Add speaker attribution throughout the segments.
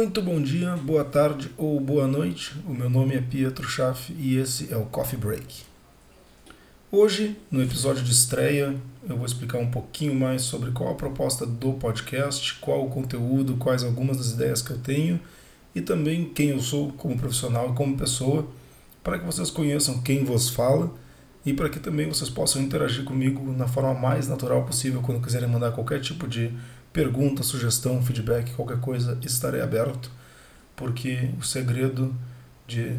Speaker 1: Muito bom dia, boa tarde ou boa noite. O meu nome é Pietro Schaff e esse é o Coffee Break. Hoje, no episódio de estreia, eu vou explicar um pouquinho mais sobre qual a proposta do podcast, qual o conteúdo, quais algumas das ideias que eu tenho e também quem eu sou como profissional e como pessoa, para que vocês conheçam quem vos fala e para que também vocês possam interagir comigo na forma mais natural possível quando quiserem mandar qualquer tipo de pergunta, sugestão, feedback, qualquer coisa, estarei aberto, porque o segredo de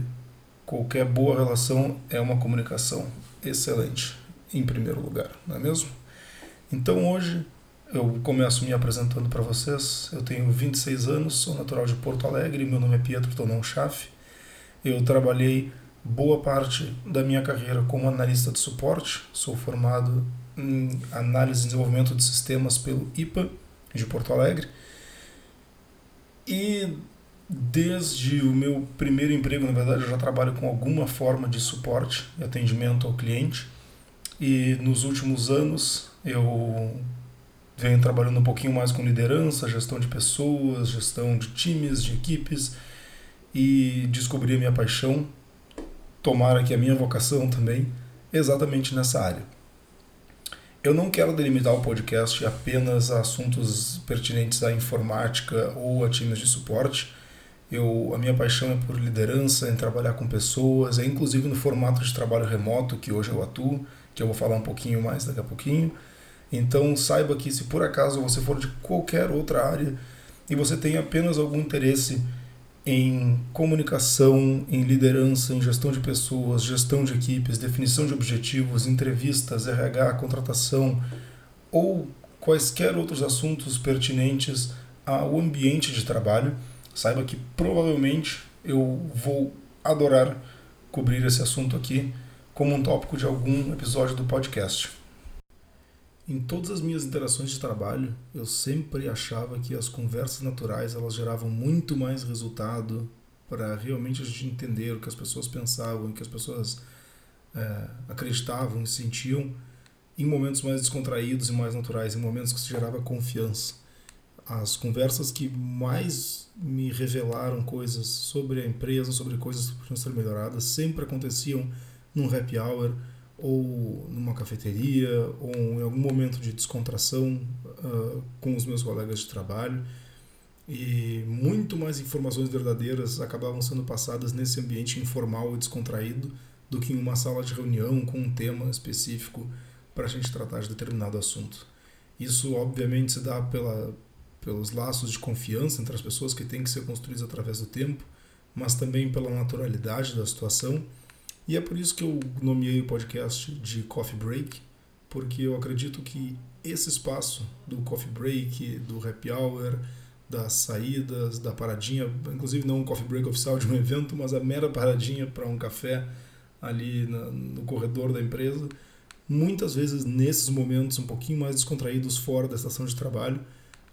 Speaker 1: qualquer boa relação é uma comunicação excelente, em primeiro lugar, não é mesmo? Então hoje eu começo me apresentando para vocês. Eu tenho 26 anos, sou natural de Porto Alegre, meu nome é Pietro Tonon Schaff. Eu trabalhei boa parte da minha carreira como analista de suporte, sou formado em análise e desenvolvimento de sistemas pelo IPA de Porto Alegre. E desde o meu primeiro emprego, na verdade, eu já trabalho com alguma forma de suporte e atendimento ao cliente. E nos últimos anos eu venho trabalhando um pouquinho mais com liderança, gestão de pessoas, gestão de times, de equipes e descobri a minha paixão, tomara que a minha vocação também, exatamente nessa área. Eu não quero delimitar o podcast apenas a assuntos pertinentes à informática ou a times de suporte. Eu, a minha paixão é por liderança, em trabalhar com pessoas, é inclusive no formato de trabalho remoto que hoje eu atuo, que eu vou falar um pouquinho mais daqui a pouquinho. Então saiba que se por acaso você for de qualquer outra área e você tem apenas algum interesse em comunicação, em liderança, em gestão de pessoas, gestão de equipes, definição de objetivos, entrevistas, RH, contratação ou quaisquer outros assuntos pertinentes ao ambiente de trabalho, saiba que provavelmente eu vou adorar cobrir esse assunto aqui como um tópico de algum episódio do podcast. Em todas as minhas interações de trabalho, eu sempre achava que as conversas naturais elas geravam muito mais resultado para realmente a gente entender o que as pessoas pensavam, o que as pessoas é, acreditavam e sentiam em momentos mais descontraídos e mais naturais, em momentos que se gerava confiança. As conversas que mais me revelaram coisas sobre a empresa, sobre coisas que precisam ser melhoradas, sempre aconteciam num happy hour, ou numa cafeteria, ou em algum momento de descontração uh, com os meus colegas de trabalho. E muito mais informações verdadeiras acabavam sendo passadas nesse ambiente informal e descontraído do que em uma sala de reunião com um tema específico para a gente tratar de determinado assunto. Isso, obviamente, se dá pela, pelos laços de confiança entre as pessoas que têm que ser construídos através do tempo, mas também pela naturalidade da situação e é por isso que eu nomeei o podcast de Coffee Break, porque eu acredito que esse espaço do coffee break, do happy hour, das saídas, da paradinha, inclusive não um coffee break oficial de um evento, mas a mera paradinha para um café ali no corredor da empresa, muitas vezes nesses momentos um pouquinho mais descontraídos fora da estação de trabalho,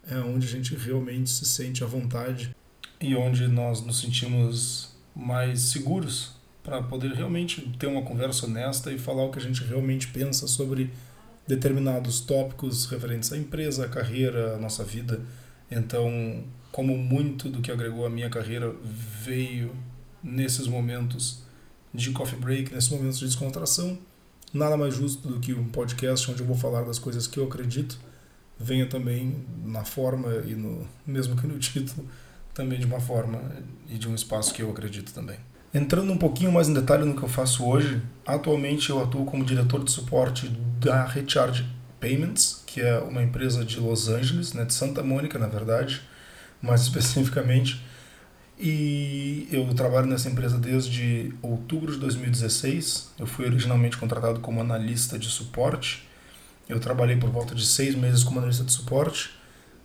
Speaker 1: é onde a gente realmente se sente à vontade e onde nós nos sentimos mais seguros para poder realmente ter uma conversa honesta e falar o que a gente realmente pensa sobre determinados tópicos referentes à empresa, à carreira, à nossa vida. Então, como muito do que agregou à minha carreira veio nesses momentos de coffee break, nesses momentos de descontração, nada mais justo do que um podcast onde eu vou falar das coisas que eu acredito, venha também na forma e no mesmo que no título, também de uma forma e de um espaço que eu acredito também. Entrando um pouquinho mais em detalhe no que eu faço hoje, atualmente eu atuo como diretor de suporte da Recharge Payments, que é uma empresa de Los Angeles, né, de Santa Mônica, na verdade, mais especificamente. E eu trabalho nessa empresa desde outubro de 2016. Eu fui originalmente contratado como analista de suporte. Eu trabalhei por volta de seis meses como analista de suporte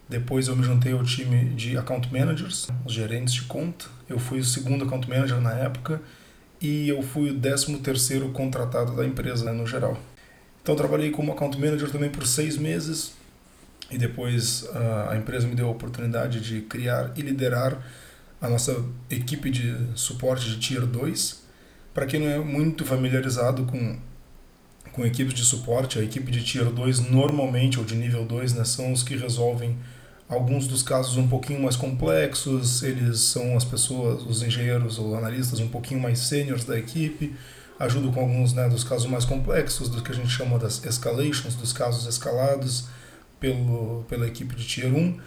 Speaker 1: depois eu me juntei ao time de account managers, os gerentes de conta. Eu fui o segundo account manager na época e eu fui o décimo terceiro contratado da empresa né, no geral. Então trabalhei como account manager também por seis meses e depois uh, a empresa me deu a oportunidade de criar e liderar a nossa equipe de suporte de Tier 2. Para quem não é muito familiarizado com, com equipes de suporte, a equipe de Tier 2 normalmente, ou de nível 2, né, são os que resolvem alguns dos casos um pouquinho mais complexos, eles são as pessoas, os engenheiros ou analistas um pouquinho mais sêniores da equipe, ajudo com alguns né, dos casos mais complexos, do que a gente chama das escalations, dos casos escalados pelo, pela equipe de Tier 1.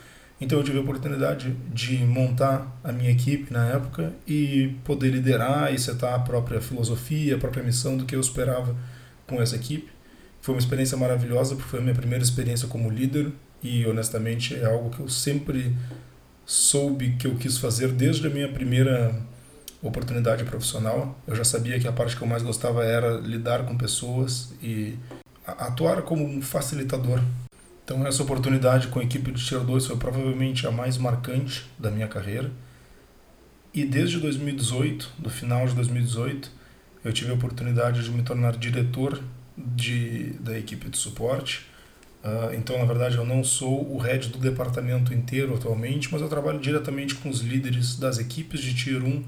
Speaker 1: Então eu tive a oportunidade de montar a minha equipe na época e poder liderar e setar a própria filosofia, a própria missão do que eu esperava com essa equipe. Foi uma experiência maravilhosa porque foi a minha primeira experiência como líder e honestamente é algo que eu sempre soube que eu quis fazer desde a minha primeira oportunidade profissional. Eu já sabia que a parte que eu mais gostava era lidar com pessoas e atuar como um facilitador então essa oportunidade com a equipe de Tier 2 foi provavelmente a mais marcante da minha carreira. E desde 2018, no final de 2018, eu tive a oportunidade de me tornar diretor de, da equipe de suporte. Uh, então, na verdade, eu não sou o head do departamento inteiro atualmente, mas eu trabalho diretamente com os líderes das equipes de Tier 1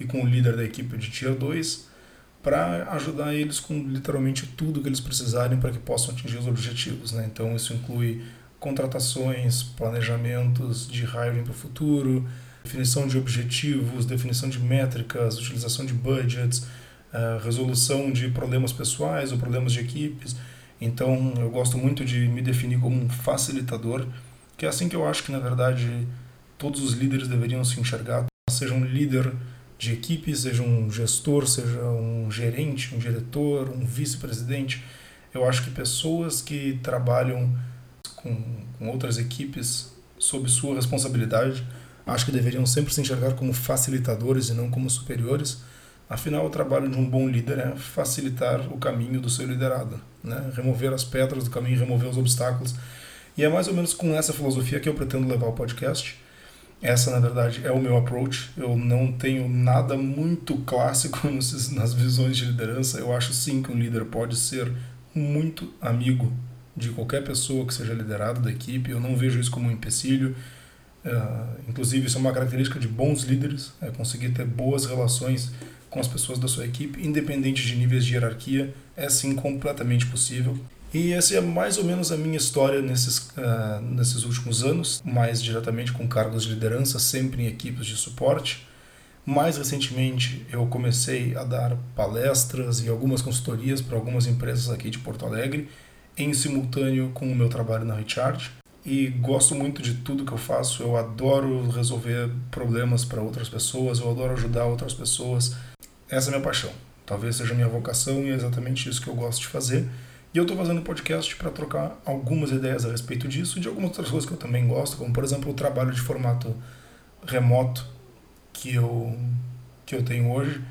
Speaker 1: e com o líder da equipe de Tier 2 para ajudar eles com literalmente tudo que eles precisarem para que possam atingir os objetivos. Né? Então, isso inclui contratações, planejamentos de hiring para o futuro, definição de objetivos, definição de métricas, utilização de budgets, resolução de problemas pessoais ou problemas de equipes. Então, eu gosto muito de me definir como um facilitador, que é assim que eu acho que, na verdade, todos os líderes deveriam se enxergar, seja um líder de equipe, seja um gestor, seja um gerente, um diretor, um vice-presidente. Eu acho que pessoas que trabalham com, com outras equipes sob sua responsabilidade, acho que deveriam sempre se enxergar como facilitadores e não como superiores. Afinal, o trabalho de um bom líder é facilitar o caminho do seu liderado, né? remover as pedras do caminho, remover os obstáculos. E é mais ou menos com essa filosofia que eu pretendo levar o podcast. Essa, na verdade, é o meu approach. Eu não tenho nada muito clássico nas visões de liderança. Eu acho sim que um líder pode ser muito amigo de qualquer pessoa que seja liderado da equipe. Eu não vejo isso como um empecilho. Uh, inclusive, isso é uma característica de bons líderes, é conseguir ter boas relações com as pessoas da sua equipe, independente de níveis de hierarquia, é sim completamente possível. E essa é mais ou menos a minha história nesses, uh, nesses últimos anos, mais diretamente com cargos de liderança, sempre em equipes de suporte. Mais recentemente, eu comecei a dar palestras e algumas consultorias para algumas empresas aqui de Porto Alegre, em simultâneo com o meu trabalho na Recharge. E gosto muito de tudo que eu faço, eu adoro resolver problemas para outras pessoas, eu adoro ajudar outras pessoas. Essa é a minha paixão. Talvez seja a minha vocação e é exatamente isso que eu gosto de fazer. E eu estou fazendo podcast para trocar algumas ideias a respeito disso e de algumas outras coisas que eu também gosto, como por exemplo o trabalho de formato remoto que eu, que eu tenho hoje.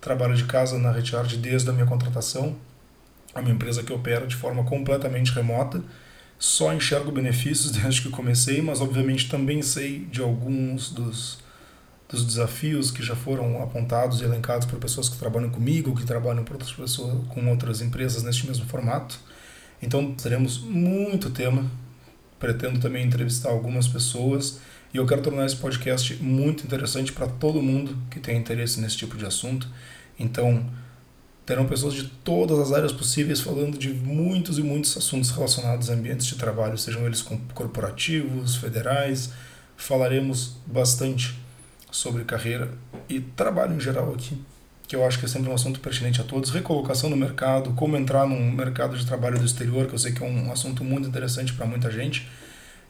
Speaker 1: Trabalho de casa na Recharge desde a minha contratação. É uma empresa que opera de forma completamente remota. Só enxergo benefícios desde que comecei, mas obviamente também sei de alguns dos dos desafios que já foram apontados e elencados por pessoas que trabalham comigo, que trabalham por outras pessoas, com outras empresas neste mesmo formato. Então teremos muito tema. Pretendo também entrevistar algumas pessoas e eu quero tornar esse podcast muito interessante para todo mundo que tem interesse nesse tipo de assunto. Então terão pessoas de todas as áreas possíveis falando de muitos e muitos assuntos relacionados a ambientes de trabalho, sejam eles corporativos, federais. Falaremos bastante sobre carreira e trabalho em geral aqui, que eu acho que é sempre um assunto pertinente a todos. Recolocação no mercado, como entrar num mercado de trabalho do exterior, que eu sei que é um assunto muito interessante para muita gente.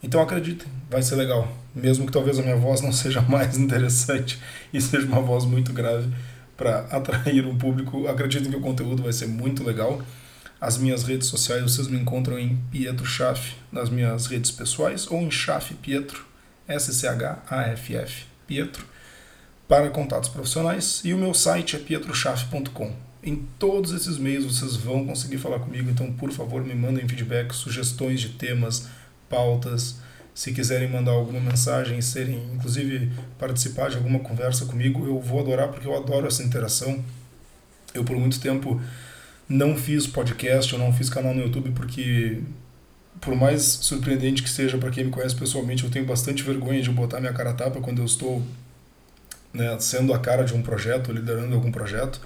Speaker 1: Então acreditem, vai ser legal. Mesmo que talvez a minha voz não seja mais interessante e seja uma voz muito grave para atrair um público, acreditem que o conteúdo vai ser muito legal. As minhas redes sociais vocês me encontram em Pietro Schaff nas minhas redes pessoais ou em Schaff Pietro, S-C-H-A-F-F, Pietro para contatos profissionais e o meu site é pietrochaf.com. Em todos esses meios vocês vão conseguir falar comigo, então por favor me mandem feedback, sugestões de temas, pautas. Se quiserem mandar alguma mensagem, serem inclusive participar de alguma conversa comigo, eu vou adorar porque eu adoro essa interação. Eu por muito tempo não fiz podcast, eu não fiz canal no YouTube porque por mais surpreendente que seja para quem me conhece pessoalmente, eu tenho bastante vergonha de botar minha cara a tapa quando eu estou né, sendo a cara de um projeto, liderando algum projeto.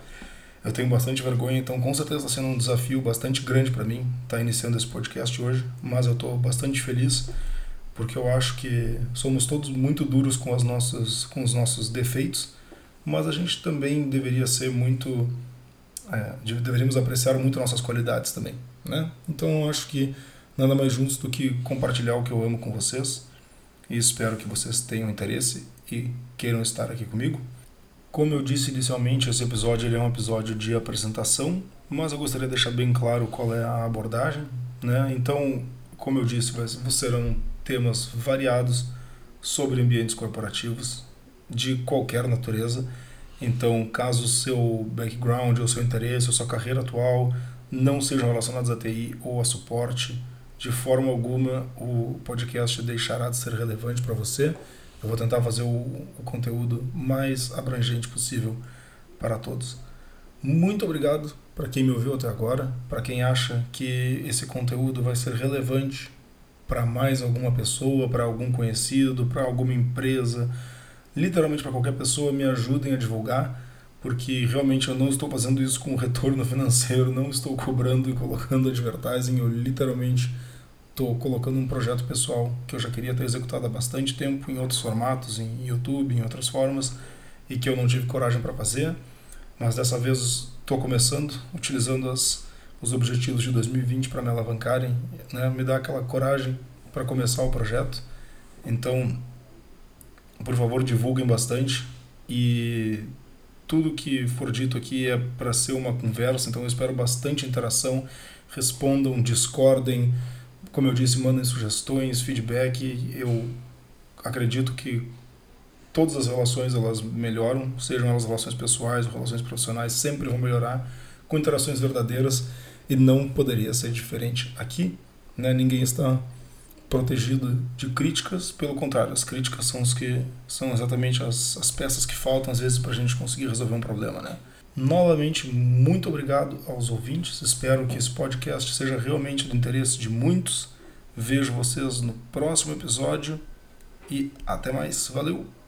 Speaker 1: Eu tenho bastante vergonha, então com certeza está sendo um desafio bastante grande para mim estar tá iniciando esse podcast hoje, mas eu estou bastante feliz porque eu acho que somos todos muito duros com, as nossas, com os nossos defeitos, mas a gente também deveria ser muito. É, deveríamos apreciar muito nossas qualidades também. Né? Então eu acho que nada mais juntos do que compartilhar o que eu amo com vocês e espero que vocês tenham interesse e queiram estar aqui comigo. Como eu disse inicialmente, esse episódio é um episódio de apresentação, mas eu gostaria de deixar bem claro qual é a abordagem. Né? Então, como eu disse, serão temas variados sobre ambientes corporativos de qualquer natureza. Então, caso o seu background, ou seu interesse, ou sua carreira atual não sejam relacionados a TI ou a suporte, de forma alguma o podcast deixará de ser relevante para você. Eu vou tentar fazer o, o conteúdo mais abrangente possível para todos. Muito obrigado para quem me ouviu até agora, para quem acha que esse conteúdo vai ser relevante para mais alguma pessoa, para algum conhecido, para alguma empresa, literalmente para qualquer pessoa, me ajudem a divulgar porque realmente eu não estou fazendo isso com retorno financeiro, não estou cobrando e colocando advertising, eu literalmente estou colocando um projeto pessoal que eu já queria ter executado há bastante tempo em outros formatos, em YouTube, em outras formas, e que eu não tive coragem para fazer, mas dessa vez estou começando, utilizando as, os objetivos de 2020 para me alavancarem, né, me dar aquela coragem para começar o projeto. Então, por favor, divulguem bastante e tudo que for dito aqui é para ser uma conversa, então eu espero bastante interação. Respondam, discordem, como eu disse, mandem sugestões, feedback. Eu acredito que todas as relações elas melhoram, sejam elas relações pessoais relações profissionais, sempre vão melhorar com interações verdadeiras e não poderia ser diferente aqui. Né? Ninguém está protegido de críticas, pelo contrário, as críticas são os que são exatamente as, as peças que faltam às vezes para a gente conseguir resolver um problema, né? Novamente, muito obrigado aos ouvintes. Espero que esse podcast seja realmente do interesse de muitos. Vejo vocês no próximo episódio e até mais. Valeu!